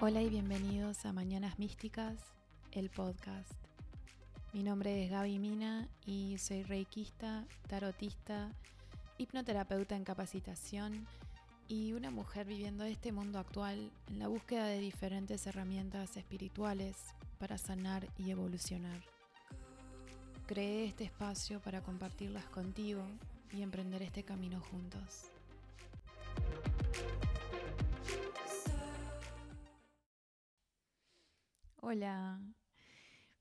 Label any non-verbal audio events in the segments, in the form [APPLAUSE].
Hola y bienvenidos a Mañanas Místicas, el podcast. Mi nombre es Gaby Mina y soy reikista, tarotista, hipnoterapeuta en capacitación y una mujer viviendo este mundo actual en la búsqueda de diferentes herramientas espirituales para sanar y evolucionar. Creé este espacio para compartirlas contigo y emprender este camino juntos. Hola,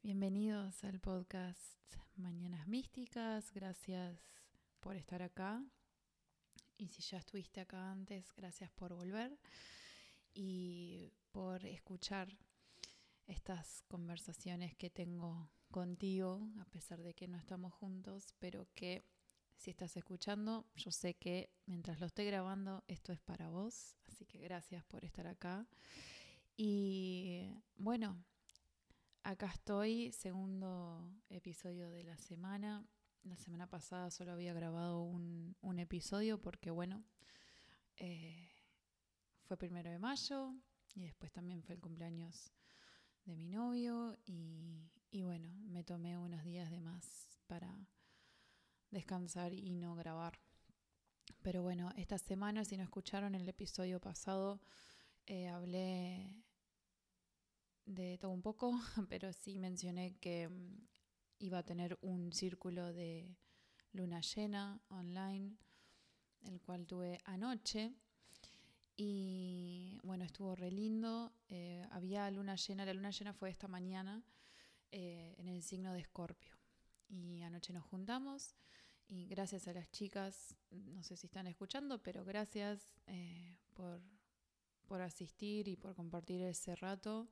bienvenidos al podcast Mañanas Místicas, gracias por estar acá. Y si ya estuviste acá antes, gracias por volver y por escuchar estas conversaciones que tengo contigo, a pesar de que no estamos juntos, pero que si estás escuchando, yo sé que mientras lo estoy grabando, esto es para vos, así que gracias por estar acá. Y bueno, acá estoy, segundo episodio de la semana. La semana pasada solo había grabado un, episodio porque, bueno, eh, fue primero de mayo y después también fue el cumpleaños de mi novio y, bueno, me tomé unos días de más para descansar y no grabar. Pero bueno, esta semana, si no escucharon el episodio pasado, eh, hablé de todo un poco, [LAUGHS] pero sí mencioné que mm, iba a tener un círculo de luna llena online, el cual tuve anoche. Y bueno, estuvo re lindo. Eh, había luna llena, la luna llena fue esta mañana eh, en el signo de Escorpio. Y anoche nos juntamos y gracias a las chicas, no sé si están escuchando, pero gracias por, por asistir y por compartir ese rato.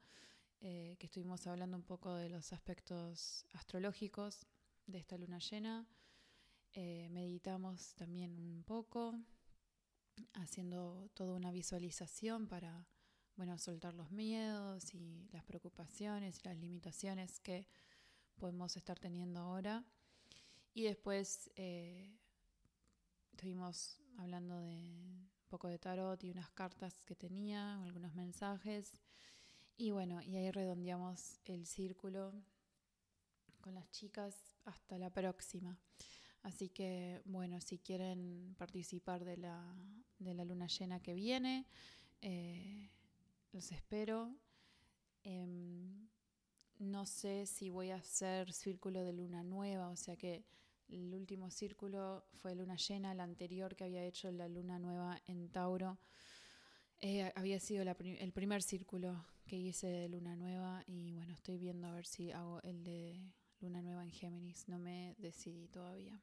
Eh, que estuvimos hablando un poco de los aspectos astrológicos de esta luna llena. Eh, meditamos también un poco, haciendo toda una visualización para bueno, soltar los miedos y las preocupaciones y las limitaciones que podemos estar teniendo ahora. Y después eh, estuvimos hablando de un poco de tarot y unas cartas que tenía, algunos mensajes. Y bueno, y ahí redondeamos el círculo con las chicas hasta la próxima. Así que bueno, si quieren participar de la, de la luna llena que viene, eh, los espero. Em, no sé si voy a hacer círculo de luna nueva, o sea que el último círculo fue luna llena, el anterior que había hecho la luna nueva en Tauro eh, había sido el primer círculo que hice de Luna Nueva y bueno, estoy viendo a ver si hago el de Luna Nueva en Géminis. No me decidí todavía.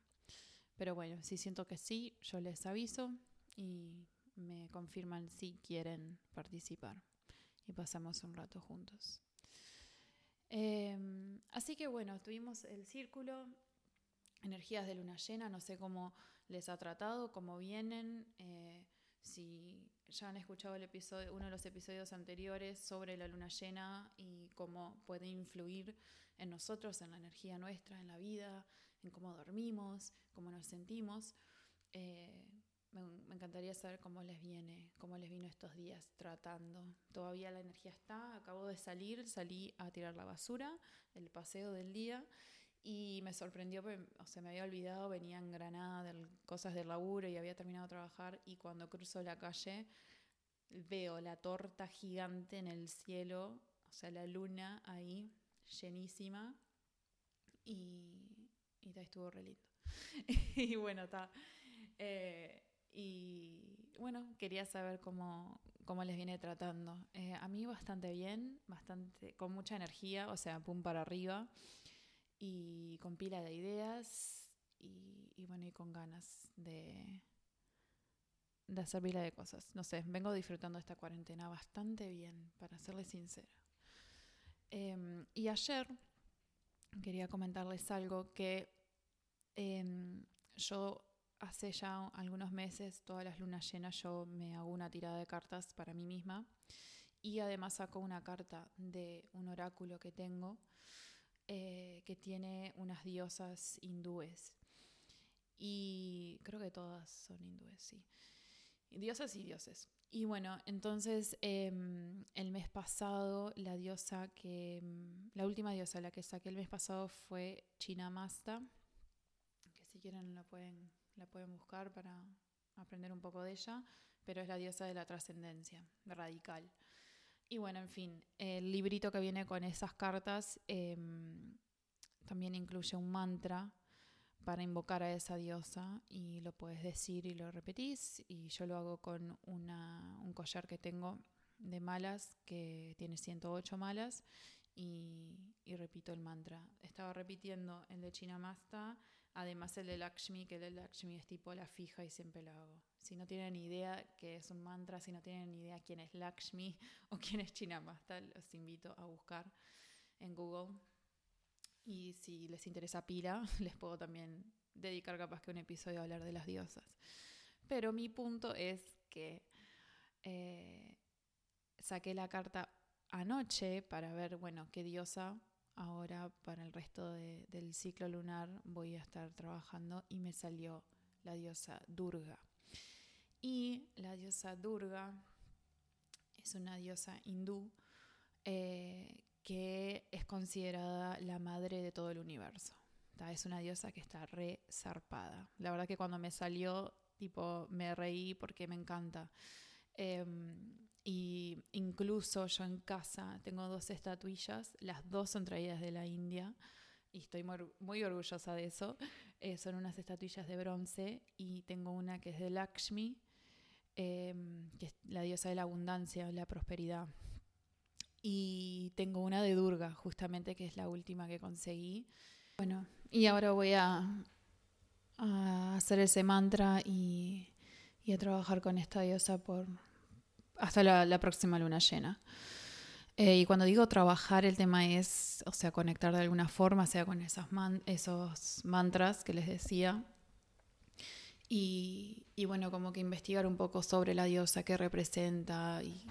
Pero bueno, si siento que sí, yo les aviso y me confirman si quieren participar y pasamos un rato juntos. Em, así que bueno, tuvimos el círculo, energías de luna llena, no sé cómo les ha tratado, cómo vienen. Eh, si ya han escuchado el episodio, uno de los episodios anteriores sobre la luna llena y cómo puede influir en nosotros, en la energía nuestra, en la vida, en cómo dormimos, cómo nos sentimos, eh, me, encantaría saber cómo les viene, cómo les vino estos días tratando. Todavía la energía está, acabo de salir, salí a tirar la basura, el paseo del día y me sorprendió, o sea, me había olvidado, venía en Granada, de cosas del laburo y había terminado de trabajar y cuando cruzo la calle veo la torta gigante en el cielo, o sea, la luna ahí llenísima y, y estuvo re lindo. [LAUGHS] y bueno, está. Eh, y bueno, quería saber cómo, cómo les viene tratando. Eh, a mí bastante bien, bastante, con mucha energía, o sea, pum para arriba y con pila de ideas y, bueno, y con ganas de, de hacer pila de cosas. No sé, vengo disfrutando esta cuarentena bastante bien, para serles sincera. Em, y ayer quería comentarles algo que em, yo hace ya algunos meses, todas las lunas llenas, yo me hago una tirada de cartas para mí misma y además saco una carta de un oráculo que tengo eh, que tiene unas diosas hindúes. Y creo que todas son hindúes, sí. Diosas y dioses. Y bueno, entonces em, el mes pasado la diosa que, em, la última diosa la que saqué el mes pasado fue Chinamasta, que si quieren la pueden, la pueden buscar para aprender un poco de ella, pero es la diosa de la trascendencia, radical. Y bueno, en fin, el librito que viene con esas cartas em, también incluye un mantra para invocar a esa diosa y lo puedes decir y lo repetís y yo lo hago con una, un collar que tengo de malas que tiene 108 malas y, repito el mantra. Estaba repitiendo el de Chinamasta, además el de Lakshmi, que el de Lakshmi es tipo la fija y siempre lo hago. Si no tienen idea qué es un mantra, si no tienen idea quién es Lakshmi [LAUGHS] o quién es Chinamasta, los invito a buscar en Google y si les interesa pila, [LAUGHS] les puedo también dedicar capaz que un episodio a hablar de las diosas. Pero mi punto es que eh, saqué la carta anoche para ver, bueno, qué diosa ahora para el resto del ciclo lunar voy a estar trabajando y me salió la diosa Durga. Y la diosa Durga es una diosa hindú eh, que es considerada la madre de todo el universo. Es una diosa que está re zarpada. La verdad que cuando me salió, tipo, me reí porque me encanta. Em, y incluso yo en casa tengo dos estatuillas, las dos son traídas de la India y estoy muy, orgullosa de eso. Eh, son unas estatuillas de bronce y tengo una que es de Lakshmi, em, que es la diosa de la abundancia, la prosperidad. Y tengo una de Durga, justamente, que es la última que conseguí. Bueno, y ahora voy a, hacer ese mantra y, a trabajar con esta diosa por hasta la, próxima luna llena. Eh, y cuando digo trabajar, el tema es, o sea, conectar de alguna forma, sea con esos mantras que les decía. Y, y, bueno, como que investigar un poco sobre la diosa, qué representa y,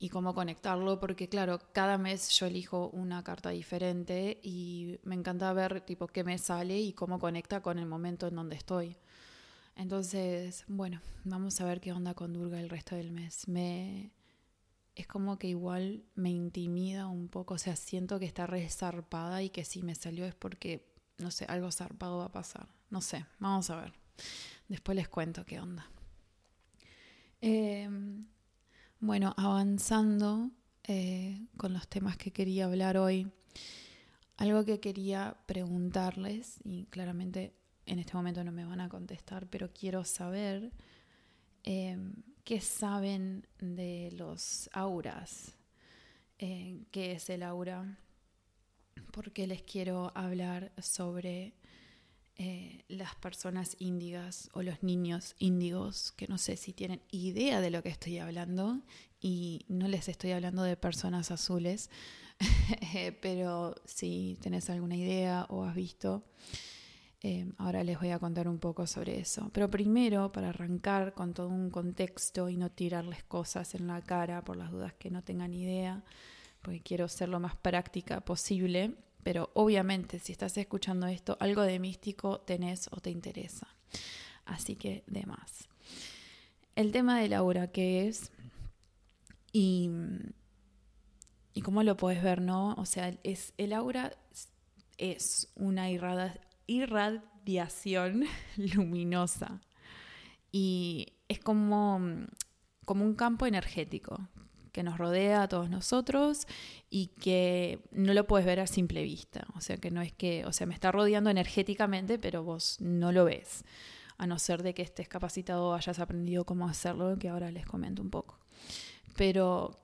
y cómo conectarlo, porque claro, cada mes yo elijo una carta diferente y me encanta ver tipo qué me sale y cómo conecta con el momento en donde estoy. Entonces, bueno, vamos a ver qué onda con Durga el resto del mes. Me es como que igual me intimida un poco, o sea, siento que está re zarpada y que si me salió es porque no sé, algo zarpado va a pasar. No sé, vamos a ver. Después les cuento qué onda. Eh, bueno, avanzando eh, con los temas que quería hablar hoy, algo que quería preguntarles, y claramente en este momento no me van a contestar, pero quiero saber em, qué saben de los auras, eh, qué es el aura, porque les quiero hablar sobre eh, las personas índigas o los niños índigos, que no sé si tienen idea de lo que estoy hablando y no les estoy hablando de personas azules, [LAUGHS] pero si tenés alguna idea o has visto, eh, ahora les voy a contar un poco sobre eso. Pero primero, para arrancar con todo un contexto y no tirarles cosas en la cara por las dudas que no tengan idea, porque quiero ser lo más práctica posible pero obviamente si estás escuchando esto, algo de místico tenés o te interesa. Así que de más. El tema del aura, ¿qué es? Y, y cómo lo puedes ver, ¿no? O sea, es, el aura es una irradiación [LAUGHS] luminosa y es como, como un campo energético que nos rodea a todos nosotros y que no lo puedes ver a simple vista. O sea, que no es que, o sea, me está rodeando energéticamente, pero vos no lo ves, a no ser de que estés capacitado hayas aprendido cómo hacerlo, que ahora les comento un poco. Pero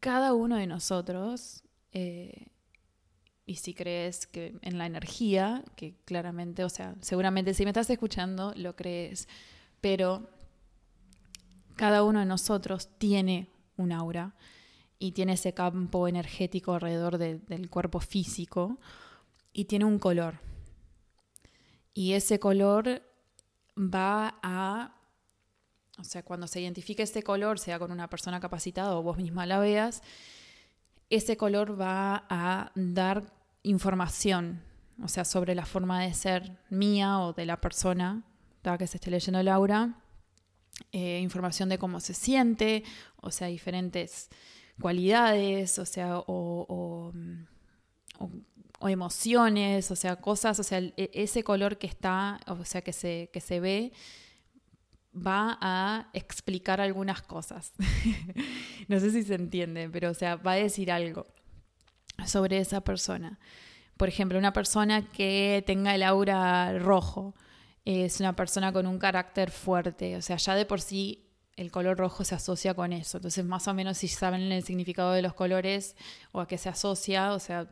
cada uno de nosotros, eh, y si crees que en la energía, que claramente, o sea, seguramente si me estás escuchando, lo crees, pero cada uno de nosotros tiene un aura y tiene ese campo energético alrededor del cuerpo físico y tiene un color. Y ese color va a, o sea, cuando se identifique ese color, sea con una persona capacitada o vos misma la veas, ese color va a dar información, o sea, sobre la forma de ser mía o de la persona que se esté leyendo el aura eh, información de cómo se siente, o sea, diferentes cualidades, o sea, o, emociones, o sea, cosas, o sea, e, ese color que está, o sea, que se, que se ve, va a explicar algunas cosas. [LAUGHS] no sé si se entiende, pero o sea, va a decir algo sobre esa persona. Por ejemplo, una persona que tenga el aura rojo es una persona con un carácter fuerte, o sea, ya de por sí el color rojo se asocia con eso. Entonces, más o menos si saben el significado de los colores o a qué se asocia, o sea,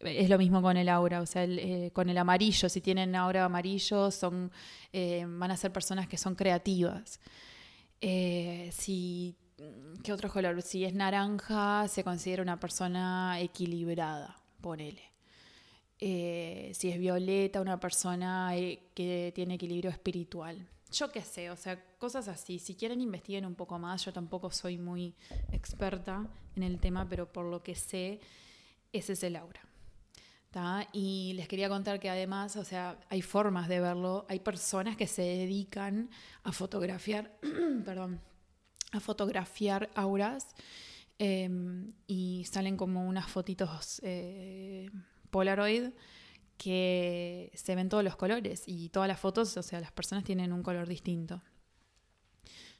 es lo mismo con el aura, o sea, eh, con el amarillo, si tienen aura amarillo, son, eh, van a ser personas que son creativas. Eh, si, ¿Qué otro color? Si es naranja, se considera una persona equilibrada, ponele. Si es violeta, una persona que tiene equilibrio espiritual. Yo qué sé, o sea, cosas así. Si quieren investiguen un poco más, yo tampoco soy muy experta en el tema, pero por lo que sé, ese es el aura. Y les quería contar que además, o sea, hay formas de verlo, hay personas que se dedican a fotografiar, [CLEARS THROAT] perdón, a fotografiar auras em, y salen como unas fotitos eh, Polaroid que se ven todos los colores y todas las fotos, o sea, las personas tienen un color distinto.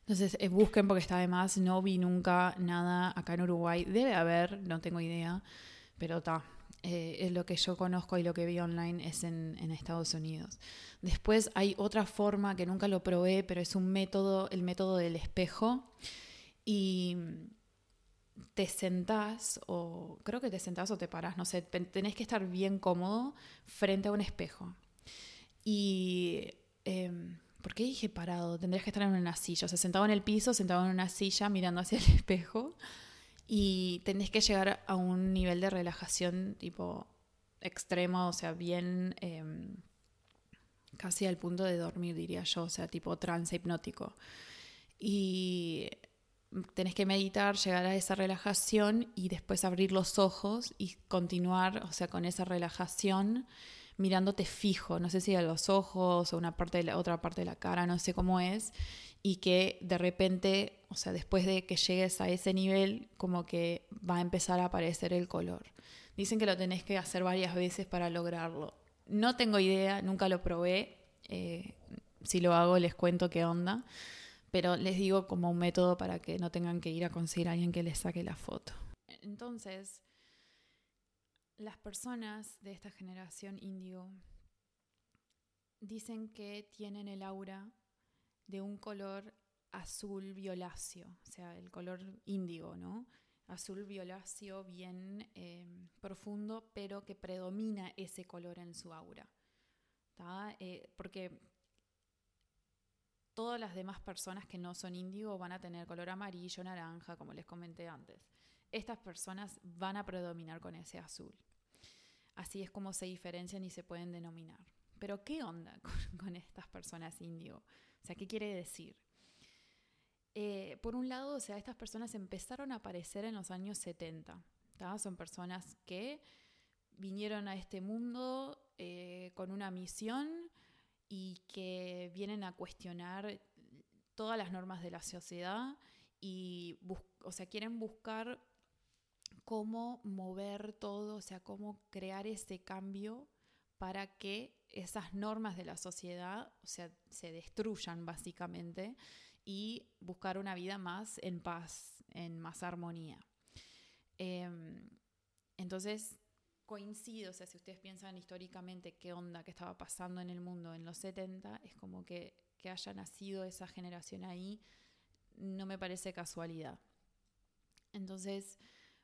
Entonces, eh, busquen porque está además, no vi nunca nada acá en Uruguay. Debe haber, no tengo idea, pero está, eh, lo que yo conozco y lo que vi online es en, Estados Unidos. Después hay otra forma que nunca lo probé, pero es un método, el método del espejo. Y te sentás, o creo que te sentás o te parás, no sé, tenés que estar bien cómodo frente a un espejo. Y. Em, ¿Por qué dije parado? Tendrías que estar en una silla, o sea, sentado en el piso, sentado en una silla mirando hacia el [LAUGHS] espejo y tenés que llegar a un nivel de relajación tipo extremo, o sea, bien em, casi al punto de dormir, diría yo, o sea, tipo trance hipnótico. Y tenés que meditar, llegar a esa relajación y después abrir los ojos y continuar, o sea, con esa relajación mirándote fijo, no sé si a los ojos o una parte de la otra parte de la cara, no sé cómo es, y que de repente, o sea, después de que llegues a ese nivel, como que va a empezar a aparecer el color. Dicen que lo tenés que hacer varias veces para lograrlo. No tengo idea, nunca lo probé. Eh, si lo hago, les cuento qué onda. Pero les digo como un método para que no tengan que ir a conseguir a alguien que les saque la foto. Entonces, las personas de esta generación índigo dicen que tienen el aura de un color azul violáceo, o sea, el color índigo, ¿no? Azul violáceo bien em, profundo, pero que predomina ese color en su aura. Eh, porque todas las demás personas que no son índigo van a tener color amarillo, naranja, como les comenté antes. Estas personas van a predominar con ese azul. Así es como se diferencian y se pueden denominar. Pero ¿qué onda [LAUGHS] con estas personas índigo? O sea, ¿qué quiere decir? Eh, por un lado, o sea, estas personas empezaron a aparecer en los años 70. Son personas que vinieron a este mundo eh, con una misión y que vienen a cuestionar todas las normas de la sociedad y o sea, quieren buscar cómo mover todo, o sea, cómo crear ese cambio para que esas normas de la sociedad, o sea, se destruyan básicamente y buscar una vida más en paz, en más armonía. Em, entonces, coincido, o sea, si ustedes piensan históricamente qué onda que estaba pasando en el mundo en los 70, es como que, que haya nacido esa generación ahí, no me parece casualidad. Entonces,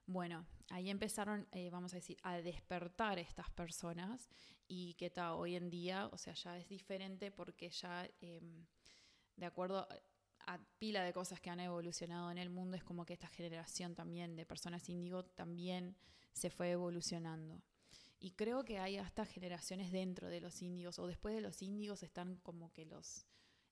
bueno, ahí empezaron, eh, vamos a decir, a despertar estas personas y que tal, hoy en día, o sea, ya es diferente porque ya, em, de acuerdo a pila de cosas que han evolucionado en el mundo, es como que esta generación también de personas índigo también se fue evolucionando. Y creo que hay hasta generaciones dentro de los índigos, o después de los índigos están como que los,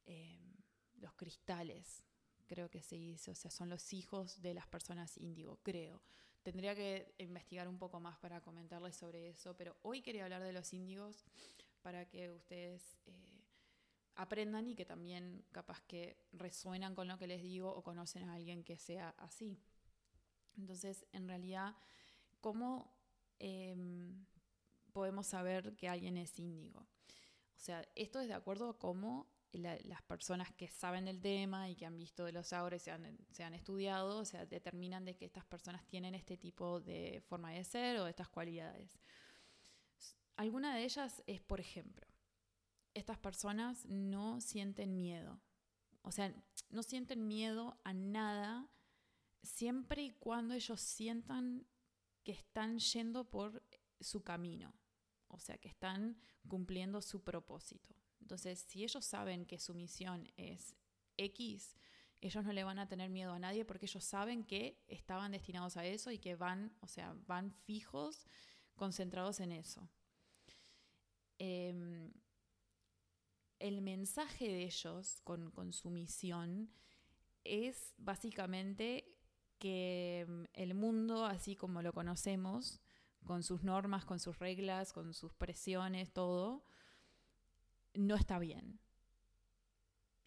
em, los cristales, creo que se dice, o sea, son los hijos de las personas índigo, creo. Tendría que investigar un poco más para comentarles sobre eso, pero hoy quería hablar de los índigos para que ustedes eh, aprendan y que también capaz que resuenan con lo que les digo o conocen a alguien que sea así. Entonces, en realidad, ¿cómo em, podemos saber que alguien es índigo? O sea, esto es de acuerdo a cómo las personas que saben del tema y que han visto de los auras se han, estudiado, o sea, determinan de que estas personas tienen este tipo de forma de ser o estas cualidades. Alguna de ellas es, por ejemplo, estas personas no sienten miedo. O sea, no sienten miedo a nada siempre y cuando ellos sientan que están yendo por su camino. O sea, que están cumpliendo su propósito. Entonces, si ellos saben que su misión es X, ellos no le van a tener miedo a nadie porque ellos saben que estaban destinados a eso y que van, o sea, van fijos, concentrados en eso. Em, el mensaje de ellos con, con, su misión es básicamente que em, el mundo, así como lo conocemos, con sus normas, con sus reglas, con sus presiones, todo, no está bien.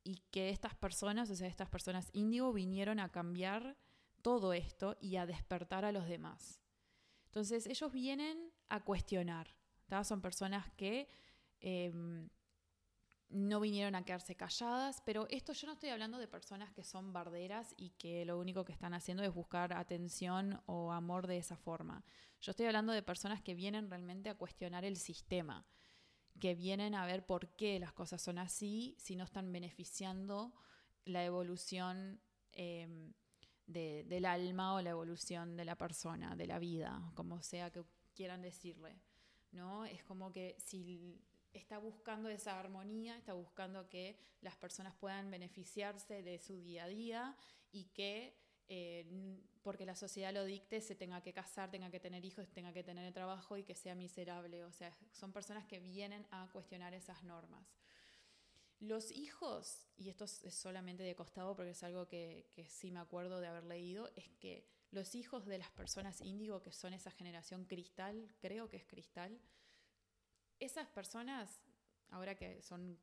Y que estas personas, o sea, estas personas índigo, vinieron a cambiar todo esto y a despertar a los demás. Entonces ellos vienen a cuestionar. Son personas que em, no vinieron a quedarse calladas, pero esto yo no estoy hablando de personas que son barderas y que lo único que están haciendo es buscar atención o amor de esa forma. Yo estoy hablando de personas que vienen realmente a cuestionar el sistema, que vienen a ver por qué las cosas son así, si no están beneficiando la evolución em, del alma o la evolución de la persona, de la vida, como sea que quieran decirle. ¿no? Es como que si está buscando esa armonía, está buscando que las personas puedan beneficiarse de su día a día y que eh, porque la sociedad lo dicte, se tenga que casar, tenga que tener hijos, tenga que tener trabajo y que sea miserable. O sea, son personas que vienen a cuestionar esas normas. Los hijos, y esto es solamente de costado porque es algo que, que sí me acuerdo de haber leído, es que los hijos de las personas índigo, que son esa generación cristal, creo que es cristal, esas personas, ahora que son,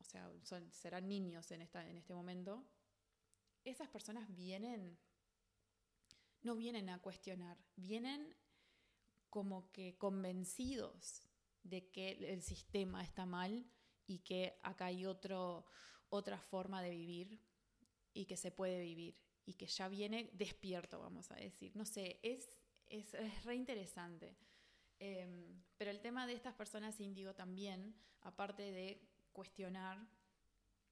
o sea, serán niños en, esta, en este momento, esas personas vienen, no vienen a cuestionar, vienen como que convencidos de que el sistema está mal y que acá hay otro, otra forma de vivir y que se puede vivir y que ya viene despierto, vamos a decir. No sé, es, es, es re interesante. Em, pero el tema de estas personas índigo también, aparte de cuestionar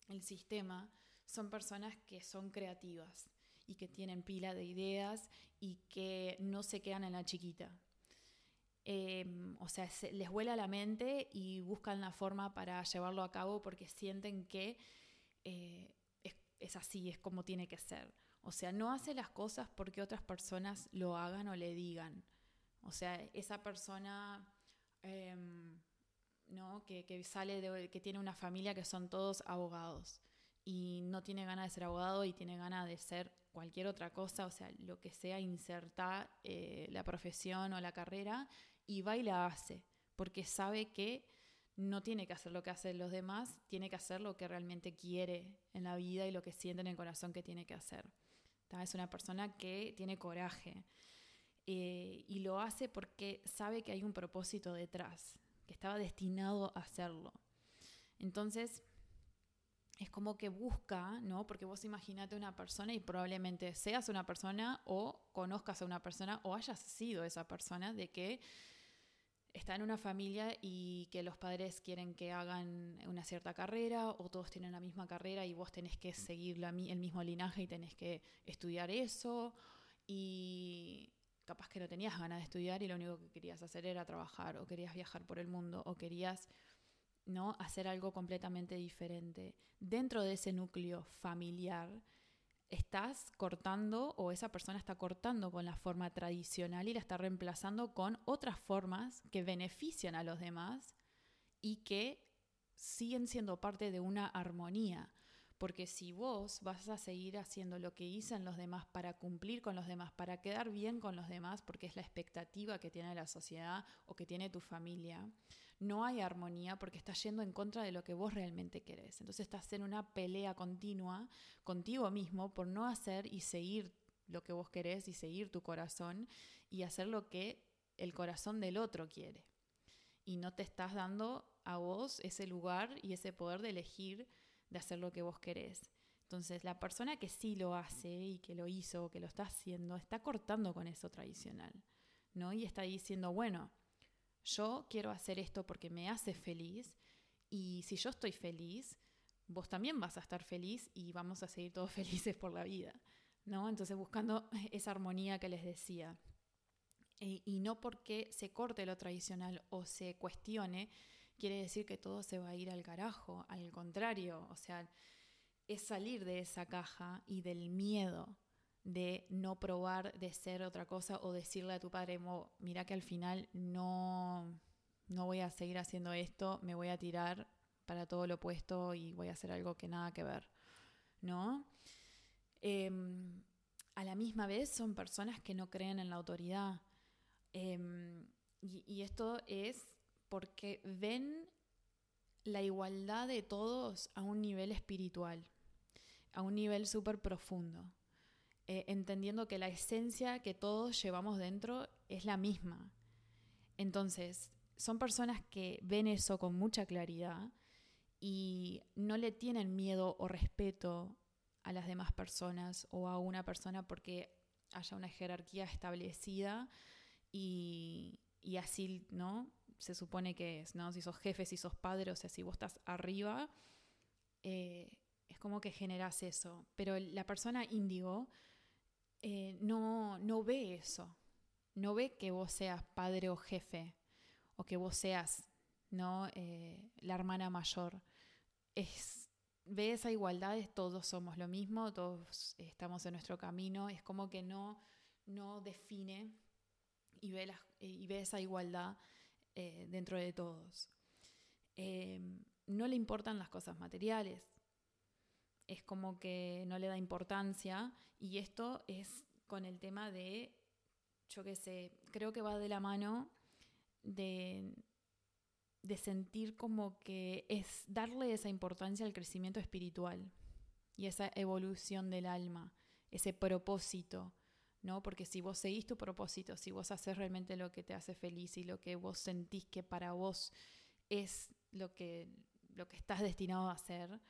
el sistema, son personas que son creativas y que tienen pila de ideas y que no se quedan en la chiquita. Em, o sea, les vuela la mente y buscan la forma para llevarlo a cabo porque sienten que eh, es, así, es como tiene que ser. O sea, no hace las cosas porque otras personas lo hagan o le digan. O sea, esa persona em, ¿no? que, que sale de, que tiene una familia que son todos abogados y no tiene ganas de ser abogado y tiene ganas de ser cualquier otra cosa, o sea, lo que sea, insertar eh, la profesión o la carrera y va y la hace, porque sabe que no tiene que hacer lo que hacen los demás, tiene que hacer lo que realmente quiere en la vida y lo que siente en el corazón que tiene que hacer. Es una persona que tiene coraje eh, y lo hace porque sabe que hay un propósito detrás, que estaba destinado a hacerlo. Entonces, es como que busca, ¿no? Porque vos imaginate una persona y probablemente seas una persona o conozcas a una persona o hayas sido esa persona de que está en una familia y que los padres quieren que hagan una cierta carrera o todos tienen la misma carrera y vos tenés que seguir la, el mismo linaje y tenés que estudiar eso y capaz que no tenías ganas de estudiar y lo único que querías hacer era trabajar o querías viajar por el mundo o querías ¿no? hacer algo completamente diferente. Dentro de ese núcleo familiar, estás cortando o esa persona está cortando con la forma tradicional y la está reemplazando con otras formas que benefician a los demás y que siguen siendo parte de una armonía. Porque si vos vas a seguir haciendo lo que dicen los demás para cumplir con los demás, para quedar bien con los demás, porque es la expectativa que tiene la sociedad o que tiene tu familia, no hay armonía porque estás yendo en contra de lo que vos realmente querés. Entonces estás en una pelea continua contigo mismo por no hacer y seguir lo que vos querés y seguir tu corazón y hacer lo que el corazón del otro quiere. Y no te estás dando a vos ese lugar y ese poder de elegir de hacer lo que vos querés. Entonces, la persona que sí lo hace y que lo hizo, que lo está haciendo, está cortando con eso tradicional, ¿no? Y está diciendo, bueno, yo quiero hacer esto porque me hace feliz y si yo estoy feliz, vos también vas a estar feliz y vamos a seguir todos [LAUGHS] felices por la vida, ¿no? Entonces, buscando [LAUGHS] esa armonía que les decía. E, y no porque se corte lo tradicional o se cuestione, quiere decir que todo se va a ir al carajo, al contrario, o sea, es salir de esa caja y del miedo de no probar de ser otra cosa o decirle a tu padre, mira que al final no, no voy a seguir haciendo esto, me voy a tirar para todo lo opuesto y voy a hacer algo que nada que ver, ¿no? Em, a la misma vez son personas que no creen en la autoridad. Em, y, y esto es porque ven la igualdad de todos a un nivel espiritual, a un nivel súper profundo, eh, entendiendo que la esencia que todos llevamos dentro es la misma. Entonces, son personas que ven eso con mucha claridad y no le tienen miedo o respeto a las demás personas o a una persona porque haya una jerarquía establecida y, y así, ¿no? Se supone que es, ¿no? Si sos jefe, si sos padre, o sea, si vos estás arriba, eh, es como que generas eso. Pero la persona índigo eh, no, no ve eso. No ve que vos seas padre o jefe, o que vos seas, ¿no? Eh, la hermana mayor. Es, ve esa igualdad, todos somos lo mismo, todos estamos en nuestro camino. Es como que no, no define y ve, y ve esa igualdad eh, dentro de todos. Em, no le importan las cosas materiales, es como que no le da importancia y esto es con el tema de, yo qué sé, creo que va de la mano de sentir como que es darle esa importancia al crecimiento espiritual y esa evolución del alma, ese propósito ¿no? Porque si vos seguís tu propósito, si vos haces realmente lo que te hace feliz y lo que vos sentís que para vos es lo que, lo que estás destinado a hacer,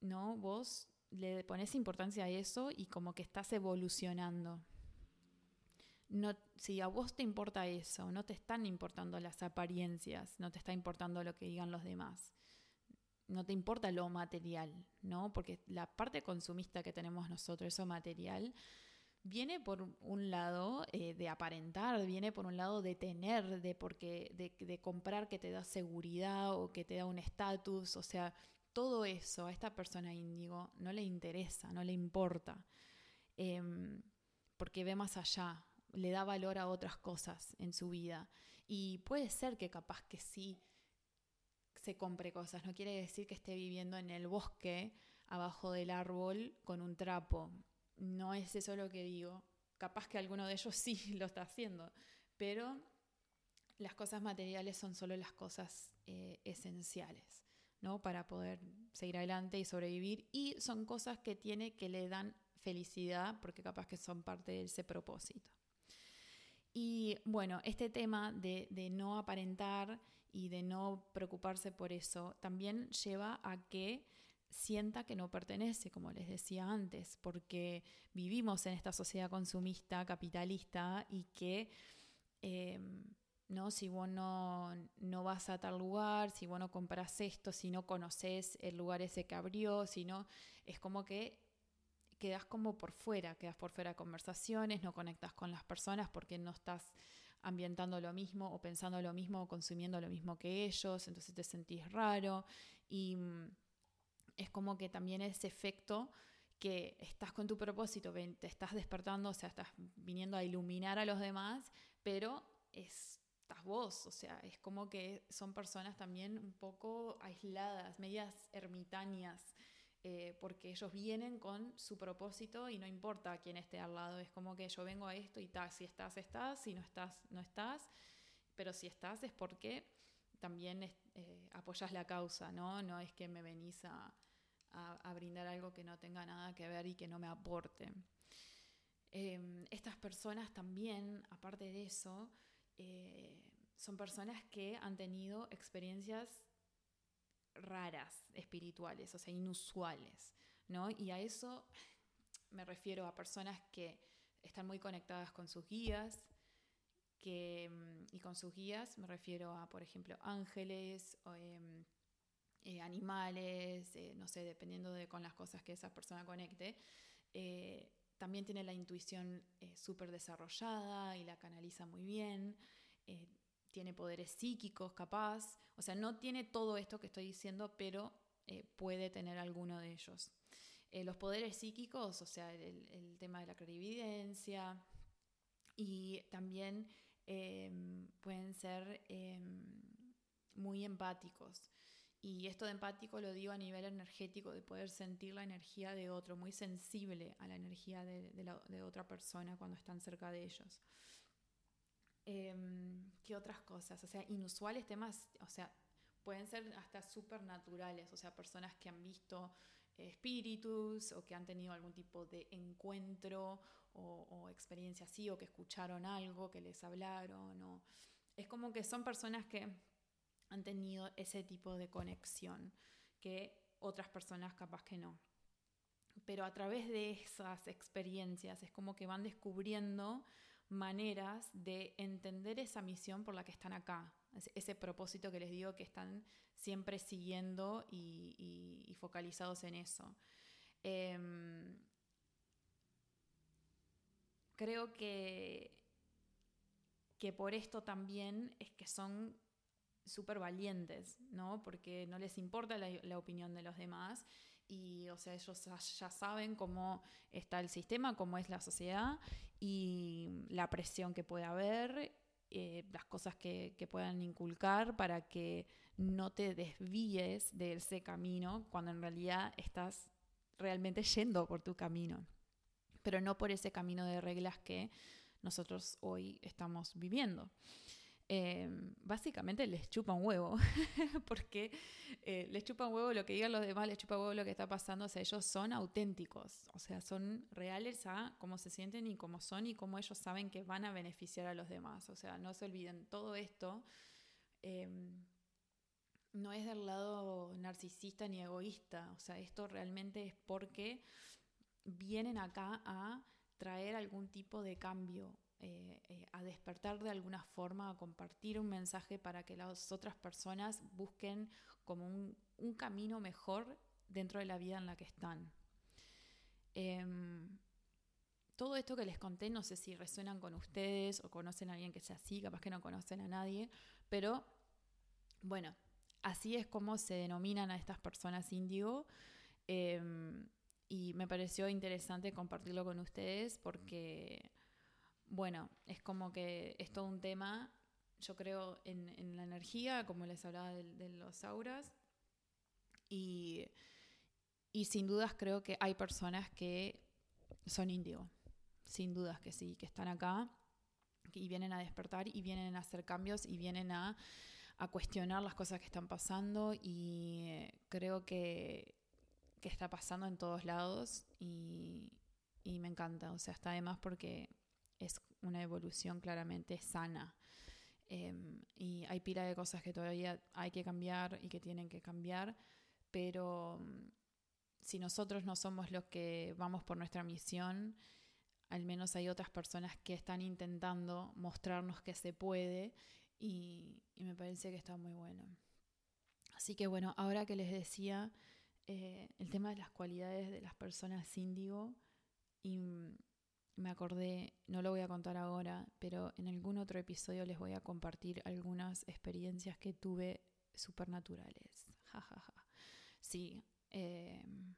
¿no? Vos le pones importancia a eso y como que estás evolucionando. No, si a vos te importa eso, no te están importando las apariencias, no te está importando lo que digan los demás, no te importa lo material, ¿no? Porque la parte consumista que tenemos nosotros, eso material, viene por un lado eh, de aparentar, viene por un lado de tener, de, porque, de, comprar que te da seguridad o que te da un estatus, o sea, todo eso a esta persona índigo no le interesa, no le importa, em, porque ve más allá, le da valor a otras cosas en su vida. Y puede ser que capaz que sí se compre cosas, no quiere decir que esté viviendo en el bosque abajo del árbol con un trapo no es eso lo que digo. Capaz que alguno de ellos [LAUGHS] sí lo está haciendo, pero las cosas materiales son solo las cosas eh, esenciales, ¿no? Para poder seguir adelante y sobrevivir. Y son cosas que tiene que le dan felicidad, porque capaz que son parte de ese propósito. Y bueno, este tema de, de no aparentar y de no preocuparse por eso también lleva a que sienta que no pertenece, como les decía antes, porque vivimos en esta sociedad consumista, capitalista, y que em, ¿no? si vos no, vas a tal lugar, si vos no compras esto, si no conoces el lugar ese que abrió, si no, es como que quedas como por fuera, quedas por fuera de conversaciones, no conectas con las personas porque no estás ambientando lo mismo o pensando lo mismo o consumiendo lo mismo que ellos, entonces te sentís raro y es como que también ese efecto que estás con tu propósito, te estás despertando, o sea, estás viniendo a iluminar a los demás, pero estás vos, o sea, es como que son personas también un poco aisladas, medias ermitañas, eh, porque ellos vienen con su propósito y no importa quién esté al lado, es como que yo vengo a esto y tal, si estás, estás, si no estás, no estás, pero si estás es porque también eh, apoyas la causa, ¿no? No es que me venís a, brindar algo que no tenga nada que ver y que no me aporte. Em, estas personas también, aparte de eso, eh, son personas que han tenido experiencias raras, espirituales, o sea, inusuales, ¿no? Y a eso me refiero a personas que están muy conectadas con sus guías, que, mm, y con sus guías me refiero a, por ejemplo, ángeles, em, eh, animales, eh, no sé, dependiendo de con las cosas que esa persona conecte. Eh, también tiene la intuición súper desarrollada y la canaliza muy bien tiene poderes psíquicos capaz, o sea, no tiene todo esto que estoy diciendo, pero eh, puede tener alguno de ellos. Eh, los poderes psíquicos, o sea, el, tema de la clarividencia y también pueden ser muy empáticos. Y esto de empático lo digo a nivel energético, de poder sentir la energía de otro, muy sensible a la energía de, otra persona cuando están cerca de ellos. Em, ¿Qué otras cosas? O sea, inusuales temas, o sea, pueden ser hasta supernaturales, o sea, personas que han visto espíritus o que han tenido algún tipo de encuentro o, experiencia así, o que escucharon algo, que les hablaron, o es como que son personas que han tenido ese tipo de conexión que otras personas capaz que no. Pero a través de esas experiencias es como que van descubriendo maneras de entender esa misión por la que están acá, ese propósito que les digo que están siempre siguiendo y, focalizados en eso. Em, creo que, que por esto también es que son súper valientes, ¿no? Porque no les importa la, opinión de los demás y, o sea, ellos ya saben cómo está el sistema, cómo es la sociedad y la presión que puede haber, eh, las cosas que, puedan inculcar para que no te desvíes de ese camino cuando en realidad estás realmente yendo por tu camino, pero no por ese camino de reglas que nosotros hoy estamos viviendo. Em, básicamente les chupa un huevo, [LAUGHS] porque eh, les chupa un huevo lo que digan los demás, les chupa un huevo lo que está pasando, o sea, ellos son auténticos, o sea, son reales a cómo se sienten y cómo son y cómo ellos saben que van a beneficiar a los demás, o sea, no se olviden, todo esto em, no es del lado narcisista ni egoísta, o sea, esto realmente es porque vienen acá a traer algún tipo de cambio, eh, eh, a despertar de alguna forma, a compartir un mensaje para que las otras personas busquen como un, camino mejor dentro de la vida en la que están. Em, todo esto que les conté, no sé si resuenan con ustedes o conocen a alguien que sea así, capaz que no conocen a nadie, pero bueno, así es como se denominan a estas personas índigo. Em, y me pareció interesante compartirlo con ustedes porque bueno, es como que es todo un tema, yo creo en, la energía, como les hablaba de, los auras, y, sin dudas creo que hay personas que son índigo, sin dudas que sí, que están acá y vienen a despertar y vienen a hacer cambios y vienen a, cuestionar las cosas que están pasando y creo que, está pasando en todos lados y, y me encanta, o sea, está además porque es una evolución claramente sana. Em, y hay pila de cosas que todavía hay que cambiar y que tienen que cambiar, pero mm, si nosotros no somos los que vamos por nuestra misión, al menos hay otras personas que están intentando mostrarnos que se puede y, me parece que está muy bueno. Así que bueno, ahora que les decía eh, el tema de las cualidades de las personas índigo acordé, no lo voy a contar ahora, pero en algún otro episodio les voy a compartir algunas experiencias que tuve supernaturales. Sí, em,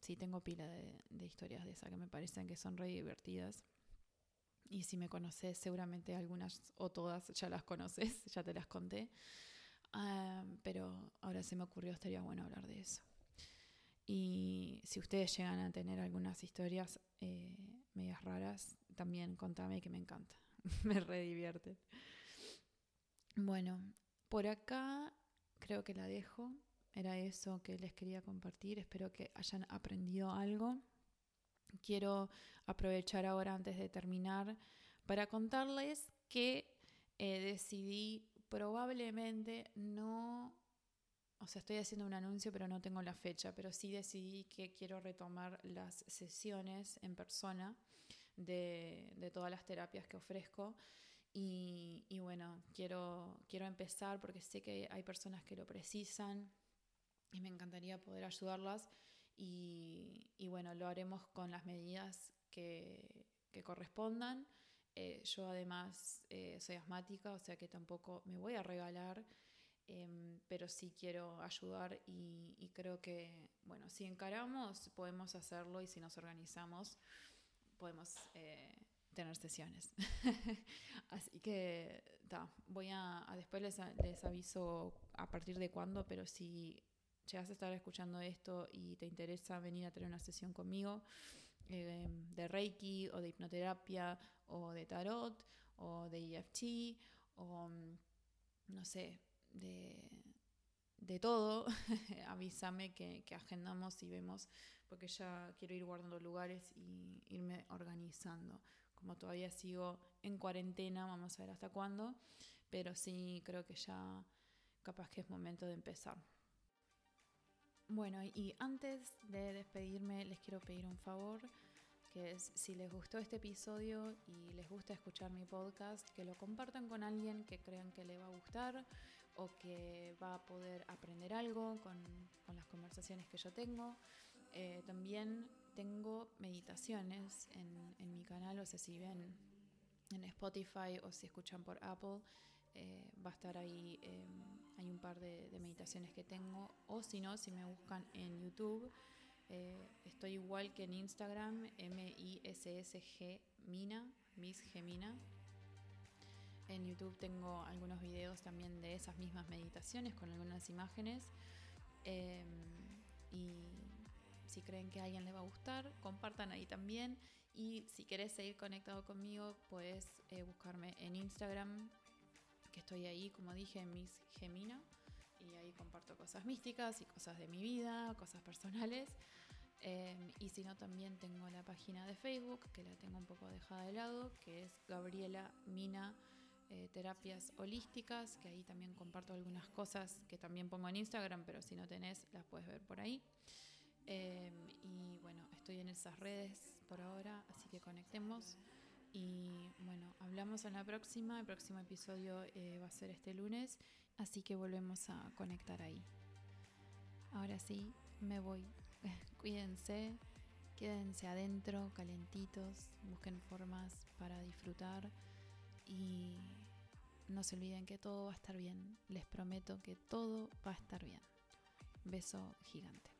sí, tengo pila de, historias de esas que me parecen que son re divertidas. Y si me conoces, seguramente algunas o todas ya las conoces, [LAUGHS] ya te las conté. pero ahora se me ocurrió, estaría bueno hablar de eso. Y si ustedes llegan a tener algunas historias eh, medias raras, también contame que me encanta. [LAUGHS] me redivierte. Bueno, por acá creo que la dejo. Era eso que les quería compartir. Espero que hayan aprendido algo. Quiero aprovechar ahora antes de terminar para contarles que eh, decidí probablemente no, o sea, estoy haciendo un anuncio pero no tengo la fecha, pero sí decidí que quiero retomar las sesiones en persona de, todas las terapias que ofrezco. Y, y, bueno, quiero, quiero empezar porque sé que hay personas que lo precisan y me encantaría poder ayudarlas. Y, y bueno, lo haremos con las medidas que, que correspondan. Eh, yo además eh, soy asmática, o sea que tampoco me voy a regalar, em, pero sí quiero ayudar y, creo que, bueno, si encaramos podemos hacerlo y si nos organizamos podemos eh, tener sesiones. [LAUGHS] Así que, ta, voy a, después les, les, aviso a partir de cuándo, pero si llegas a estar escuchando esto y te interesa venir a tener una sesión conmigo eh, de Reiki o de hipnoterapia o de tarot o de EFT o mm, no sé, de, de todo, [LAUGHS] avísame que, que agendamos y vemos porque ya quiero ir guardando lugares y irme organizando. Como todavía sigo en cuarentena, vamos a ver hasta cuándo, pero sí creo que ya capaz que es momento de empezar. Bueno, y antes de despedirme les quiero pedir un favor, que es si les gustó este episodio y les gusta escuchar mi podcast, que lo compartan con alguien que crean que le va a gustar o que va a poder aprender algo con, con las conversaciones que yo tengo. Eh, también tengo meditaciones en, en, mi canal, o sea, si ven en Spotify o si escuchan por Apple, eh, va a estar ahí, eh, hay un par de, de, meditaciones que tengo, o si no, si me buscan en YouTube, estoy igual que en Instagram, M-I-S-S-G Mina, Miss Gemina. En YouTube tengo algunos videos también de esas mismas meditaciones con algunas imágenes. y si creen que a alguien le va a gustar, compartan ahí también. Y si querés seguir conectado conmigo, puedes eh, buscarme en Instagram, que estoy ahí, como dije, Miss Gemina. Y ahí comparto cosas místicas y cosas de mi vida, cosas personales. Em, y si no, también tengo la página de Facebook, que la tengo un poco dejada de lado, que es Gabriela Mina eh, Terapias Holísticas, que ahí también comparto algunas cosas que también pongo en Instagram, pero si no tenés, las puedes ver por ahí. Em, y bueno, estoy en esas redes por ahora, así que conectemos. Y bueno, hablamos en la próxima. El próximo episodio eh, va a ser este lunes, así que volvemos a conectar ahí. Ahora sí, me voy. [LAUGHS] Cuídense, quédense adentro, calentitos, busquen formas para disfrutar y no se olviden que todo va a estar bien. Les prometo que todo va a estar bien. Beso gigante.